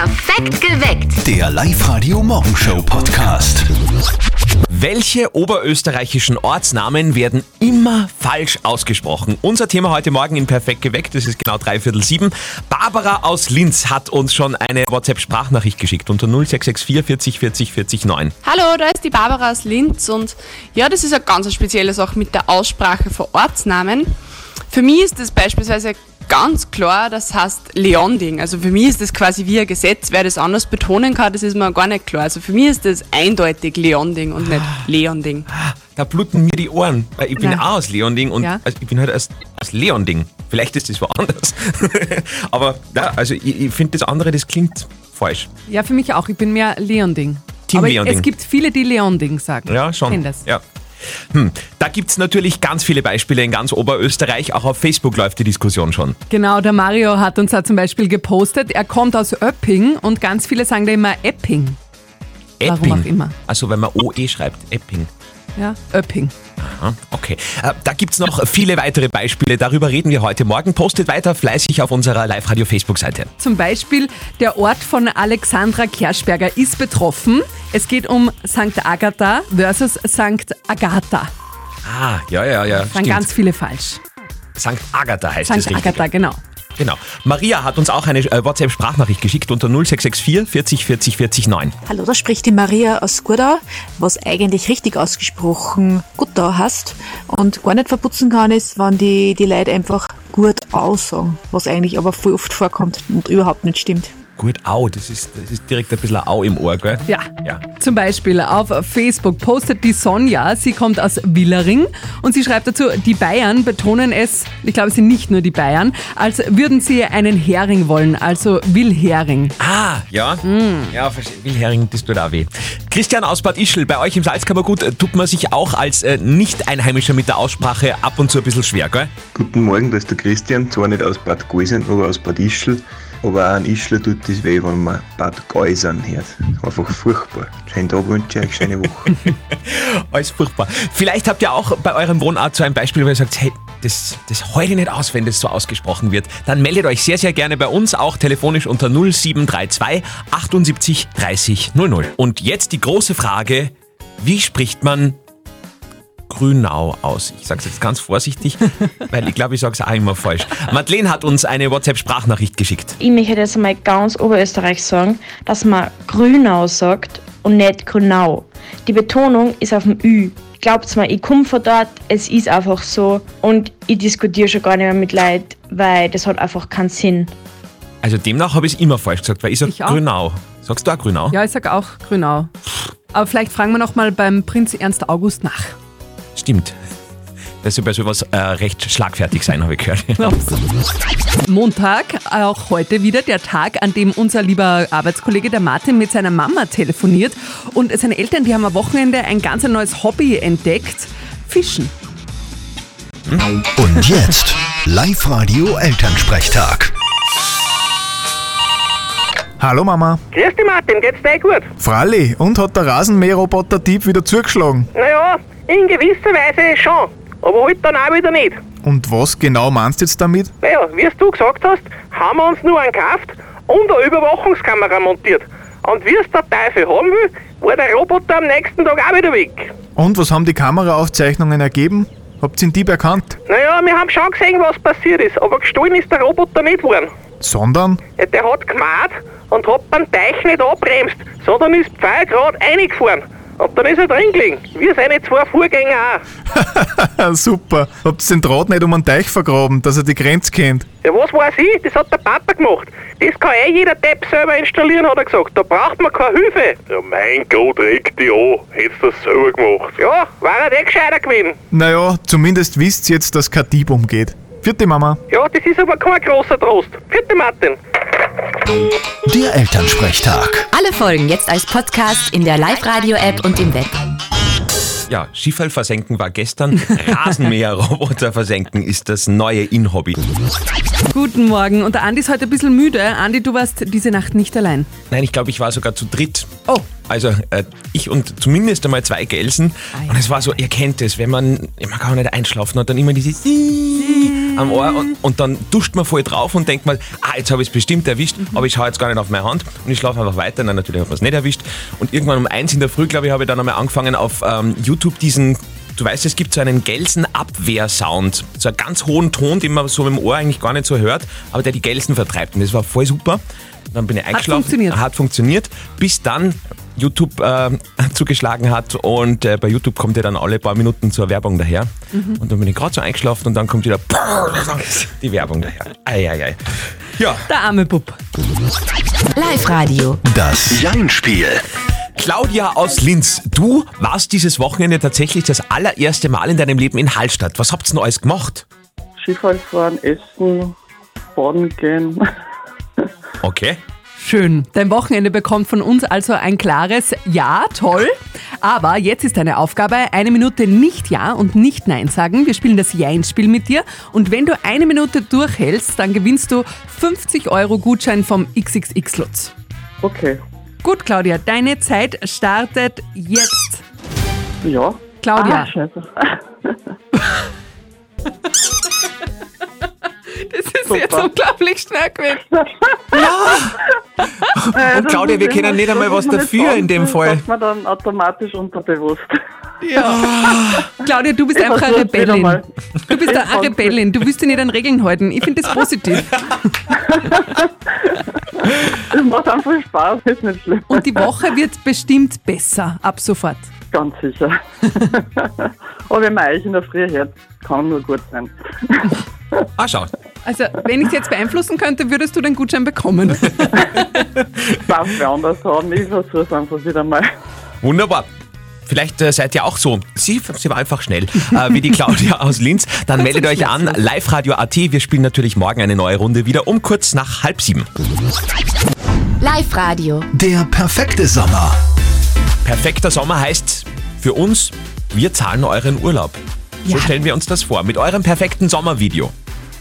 Perfekt geweckt. Der Live-Radio Morgenshow Podcast. Welche oberösterreichischen Ortsnamen werden immer falsch ausgesprochen? Unser Thema heute Morgen in Perfekt geweckt, es ist genau dreiviertel sieben. Barbara aus Linz hat uns schon eine WhatsApp-Sprachnachricht geschickt unter 0664 40 40 40 9. Hallo, da ist die Barbara aus Linz und ja, das ist eine ganz spezielle Sache mit der Aussprache von Ortsnamen. Für mich ist das beispielsweise ganz klar, das heißt Leonding. Also für mich ist das quasi wie ein Gesetz. Wer das anders betonen kann, das ist mir gar nicht klar. Also für mich ist das eindeutig Leonding und nicht Leonding. Da bluten mir die Ohren, weil ich bin Ja. auch aus Leonding und Ja. also ich bin halt aus, aus Leonding. Vielleicht ist das woanders. Aber ja, also ich, ich finde das andere, das klingt falsch. Ja, für mich auch. Ich bin mehr Leonding. Team Aber Leonding. es gibt viele, die Leonding sagen. Ja, schon. Kenn das. Ja. Hm. Da gibt es natürlich ganz viele Beispiele in ganz Oberösterreich. Auch auf Facebook läuft die Diskussion schon. Genau, der Mario hat uns da zum Beispiel gepostet. Er kommt aus Öpping und ganz viele sagen da immer Epping. Warum Epping. auch immer. Also wenn man OE schreibt, Epping. Ja, Öpping. Aha, Okay. Äh, Da gibt es noch viele weitere Beispiele. Darüber reden wir heute Morgen. Postet weiter fleißig auf unserer Live-Radio-Facebook-Seite. Zum Beispiel der Ort von Alexandra Kerschberger ist betroffen. Es geht um St. Agatha versus St. Agatha. Ah, ja, ja, ja. Sagen Stimmt. ganz viele falsch. St. Agatha heißt es St. richtig. Agatha, genau. Genau. Maria hat uns auch eine äh, WhatsApp-Sprachnachricht geschickt unter 0664 40 40 40 9. Hallo, da spricht die Maria aus Gurdau, was eigentlich richtig ausgesprochen Gutau heißt und gar nicht verputzen kann, ist, wenn die, die Leute einfach gut aussagen, was eigentlich aber voll oft vorkommt und überhaupt nicht stimmt. Gut, au, das ist, das ist direkt ein bisschen Au im Ohr, gell? Ja. Ja. Zum Beispiel auf Facebook postet die Sonja, sie kommt aus Willering und sie schreibt dazu, die Bayern betonen es, ich glaube es sind nicht nur die Bayern, als würden sie einen Hering wollen, also Willhering. Ah, ja. Ja, verstehe. Wilhering, das tut auch weh. Christian aus Bad Ischl, bei euch im Salzkammergut äh, tut man sich auch als äh, Nicht-Einheimischer mit der Aussprache ab und zu ein bisschen schwer, gell? Guten Morgen, da ist der Christian, zwar nicht aus Bad Geusern, aber aus Bad Ischl. Aber auch an Ischl tut das weh, wenn man Bad Geusern hört. Einfach furchtbar. Schönen Tag wünsche ich euch, schöne Woche. Alles furchtbar. Vielleicht habt ihr auch bei eurem Wohnort so ein Beispiel, wo ihr sagt, hey, das, das heule ich nicht aus, wenn das so ausgesprochen wird. Dann meldet euch sehr, sehr gerne bei uns, auch telefonisch unter 0732 78 30 00. Und jetzt die große Frage, wie spricht man Grünau aus? Ich sage es jetzt ganz vorsichtig, weil ich glaube, ich sage es auch immer falsch. Madeleine hat uns eine WhatsApp-Sprachnachricht geschickt. Ich möchte jetzt mal ganz Oberösterreich sagen, dass man Grünau sagt und nicht Grünau. Die Betonung ist auf dem Ü. Glaubt's mir, ich komme von dort, es ist einfach so und ich diskutiere schon gar nicht mehr mit Leuten, weil das hat einfach keinen Sinn. Also demnach habe ich es immer falsch gesagt, weil ich sage. Grünau. Sagst du auch Grünau? Ja, ich sag auch Grünau. Aber vielleicht fragen wir noch mal beim Prinz Ernst August nach. Stimmt. Das soll bei sowas äh, recht schlagfertig sein, habe ich gehört. Montag, auch heute wieder der Tag, an dem unser lieber Arbeitskollege der Martin mit seiner Mama telefoniert. Und seine Eltern, die haben am Wochenende ein ganz neues Hobby entdeckt. Fischen. Und jetzt Live-Radio Elternsprechtag. Hallo Mama. Grüß dich Martin, geht's dir eh gut? Fralli, und hat der Rasenmäherroboter-Typ wieder zugeschlagen? Naja, in gewisser Weise schon, aber halt dann auch wieder nicht. Und was genau meinst du jetzt damit? Naja, wie du gesagt hast, haben wir uns nur einen gekauft und eine Überwachungskamera montiert. Und wie es der Teufel haben will, war der Roboter am nächsten Tag auch wieder weg. Und was haben die Kameraaufzeichnungen ergeben? Habt ihr den Dieb erkannt? Naja, wir haben schon gesehen, was passiert ist, aber gestohlen ist der Roboter nicht worden. Sondern? Ja, der hat gemacht und hat beim Teich nicht abbremst, sondern ist pfeilgrad reingefahren. Und dann ist er drin gelegen, wie seine zwei Vorgänger auch. Super. Habt ihr den Draht nicht um den Teich vergraben, dass er die Grenze kennt? Ja, was weiß ich? Das hat der Papa gemacht. Das kann eh jeder Depp selber installieren, hat er gesagt. Da braucht man keine Hilfe. Ja, mein Gott, reg dich an. Hättest du das selber gemacht. Ja, war er eh gescheiter gewesen. Naja, zumindest wisst ihr jetzt, dass kein Dieb umgeht. Vierte Mama. Ja, das ist aber kein großer Trost. Vierte Martin. Der Elternsprechtag. Alle Folgen jetzt als Podcast in der Live-Radio-App und im Web. Ja, Skifall versenken war gestern. Rasenmäher-Roboter versenken ist das neue In-Hobby. Guten Morgen. Und der Andi ist heute ein bisschen müde. Andi, du warst diese Nacht nicht allein. Nein, ich glaube, ich war sogar zu dritt. Oh, also äh, ich und zumindest einmal zwei Gelsen. Und es war so, ihr kennt es, wenn man, man kann nicht einschlafen und dann immer dieses am Ohr und, und dann duscht man voll drauf und denkt mal, ah, jetzt habe ich es bestimmt erwischt, aber ich schaue jetzt gar nicht auf meine Hand und ich schlafe einfach weiter. Nein, natürlich habe ich es nicht erwischt. Und irgendwann um eins in der Früh, glaube ich, habe ich dann einmal angefangen auf ähm, YouTube diesen Du weißt, es gibt so einen Gelsenabwehr-Sound. So einen ganz hohen Ton, den man so mit dem Ohr eigentlich gar nicht so hört, aber der die Gelsen vertreibt. Und das war voll super. Dann bin ich eingeschlafen. funktioniert. Hat funktioniert. Bis dann YouTube äh, zugeschlagen hat und äh, bei YouTube kommt ja dann alle paar Minuten zur Werbung daher. Und dann bin ich gerade so eingeschlafen und dann kommt wieder die Werbung daher. Eieiei. Ja, Der arme Bub. Live-Radio. Das Jein-Spiel. Claudia aus Linz, du warst dieses Wochenende tatsächlich das allererste Mal in deinem Leben in Hallstatt. Was habt ihr denn alles gemacht? Skifahren fahren, essen, baden gehen. Okay. Schön. Dein Wochenende bekommt von uns also ein klares Ja, toll. Aber jetzt ist deine Aufgabe, eine Minute nicht Ja und nicht Nein sagen. Wir spielen das Ja-Spiel mit dir. Und wenn du eine Minute durchhältst, dann gewinnst du 50 Euro Gutschein vom XXX Lutz. Okay. Gut, Claudia, deine Zeit startet jetzt. Ja. Claudia. Ah, scheiße. Das ist jetzt unglaublich schnell gewesen. Und Claudia, wir kennen nicht einmal was dafür in dem Fall. Das man dann automatisch unterbewusst. Claudia, du bist Ich einfach eine Rebellin. Du bist eine. Rebellin. Du willst dich nicht an Regeln halten. Ich finde das positiv. Es macht einfach Spaß, ist nicht schlimm. Und die Woche wird bestimmt besser ab sofort. Ganz sicher. Aber wenn man euch in der Früh hört, kann nur gut sein. Ah, schau. Also, wenn ich es jetzt beeinflussen könnte, würdest du den Gutschein bekommen. Darf wer anders haben. Ich versuche es einfach wieder mal. Wunderbar. Vielleicht äh, seid ihr auch so. Sie, sie war einfach schnell, äh, wie die Claudia aus Linz. Dann meldet euch an, Live-Radio.at. Wir spielen natürlich morgen eine neue Runde wieder um kurz nach halb sieben. Live-Radio. Der perfekte Sommer. Perfekter Sommer heißt für uns, wir zahlen euren Urlaub. So Ja. stellen wir uns das vor, mit eurem perfekten Sommervideo.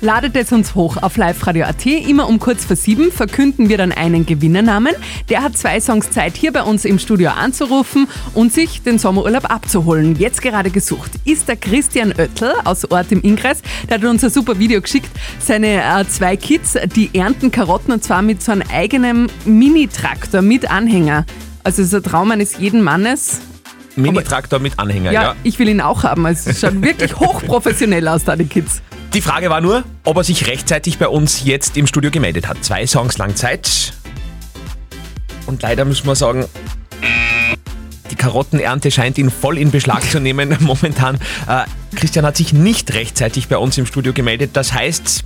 Ladet es uns hoch auf liveradio.at. Immer um kurz vor sieben verkünden wir dann einen Gewinnernamen. Der hat zwei Songs Zeit, hier bei uns im Studio anzurufen und sich den Sommerurlaub abzuholen. Jetzt gerade gesucht ist der Christian Oettel aus Ort im Innkreis. Der hat uns ein super Video geschickt. Seine äh, zwei Kids, die ernten Karotten und zwar mit so einem eigenen Mini-Traktor mit Anhänger. Also es ist ein Traum eines jeden Mannes. Mini-Traktor mit Anhänger, Ja, ja. ich will ihn auch haben. Also Es schaut wirklich hochprofessionell aus, da die Kids. Die Frage war nur, ob er sich rechtzeitig bei uns jetzt im Studio gemeldet hat. Zwei Songs lang Zeit. Und leider muss man sagen, die Karottenernte scheint ihn voll in Beschlag zu nehmen momentan. Äh, Christian hat sich nicht rechtzeitig bei uns im Studio gemeldet. Das heißt,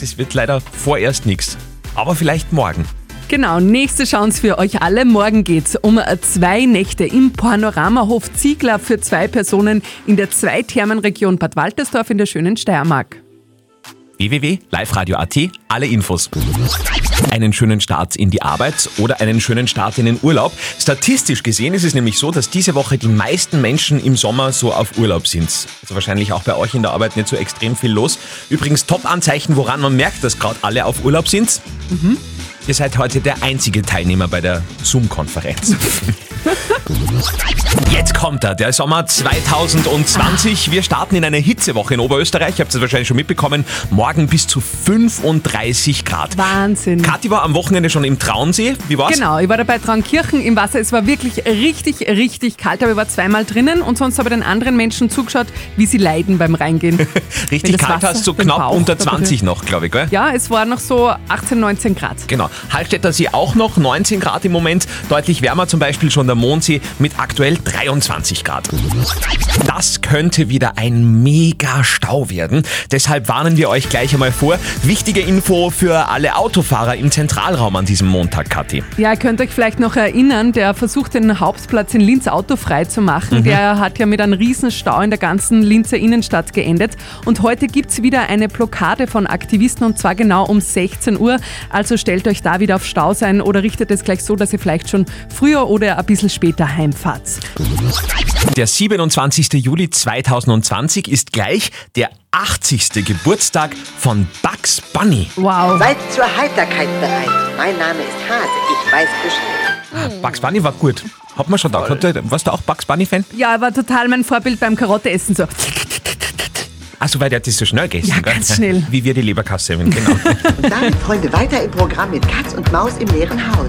das wird leider vorerst nichts. Aber vielleicht morgen. Genau, nächste Chance für euch alle. Morgen geht's um zwei Nächte im Panoramahof Ziegler für zwei Personen in der Zweithermenregion Bad Waltersdorf in der schönen Steiermark. www.liveradio.at, alle Infos. Einen schönen Start in die Arbeit oder einen schönen Start in den Urlaub. Statistisch gesehen ist es nämlich so, dass diese Woche die meisten Menschen im Sommer so auf Urlaub sind. Also wahrscheinlich auch bei euch in der Arbeit nicht so extrem viel los. Übrigens Top-Anzeichen, woran man merkt, dass gerade alle auf Urlaub sind. Ihr seid heute der einzige Teilnehmer bei der Zoom-Konferenz. Jetzt kommt er, der Sommer 2020. Wir starten in eine Hitzewoche in Oberösterreich. Ihr habt es wahrscheinlich schon mitbekommen. Morgen bis zu 35 Grad. Wahnsinn. Kathi war am Wochenende schon im Traunsee. Wie war's? Genau, ich war dabei Traunkirchen im Wasser. Es war wirklich richtig, richtig kalt, aber ich war zweimal drinnen und sonst habe ich den anderen Menschen zugeschaut, wie sie leiden beim Reingehen. Richtig kalt Wasser hast du den knapp Bauch unter da berührt. 20 noch, glaube ich, gell? Ja, es war noch so 18, 19 Grad. Genau. Hallstätter See auch noch 19 Grad im Moment. Deutlich wärmer zum Beispiel schon der Mondsee mit aktuell 23 Grad. Das könnte wieder ein mega Stau werden. Deshalb warnen wir euch gleich einmal vor. Wichtige Info für alle Autofahrer im Zentralraum an diesem Montag, Kathi. Ja, ihr könnt euch vielleicht noch erinnern, der versucht den Hauptplatz in Linz autofrei zu machen. Mhm. Der hat ja mit einem riesen Stau in der ganzen Linzer Innenstadt geendet. Und heute gibt's wieder eine Blockade von Aktivisten und zwar genau um 16 Uhr. Also stellt euch da wieder auf Stau sein oder richtet es gleich so, dass ihr vielleicht schon früher oder ein bisschen später heimfahrt. Der 27. Juli 2020 ist gleich der 80. Geburtstag von Bugs Bunny. Wow. Seid zur Heiterkeit bereit. Mein Name ist Hase, ich weiß Bescheid. Bugs Bunny war gut. Hat man schon gedacht. Hat der, warst du auch Bugs Bunny-Fan? Ja, er war total mein Vorbild beim Karotteessen. So. Achso, weil der hat das so schnell gegessen, Ja, gell? ganz schnell. Wie wir die Leberkasse, genau. Und damit, Freunde, weiter im Programm mit Katz und Maus im leeren Haus.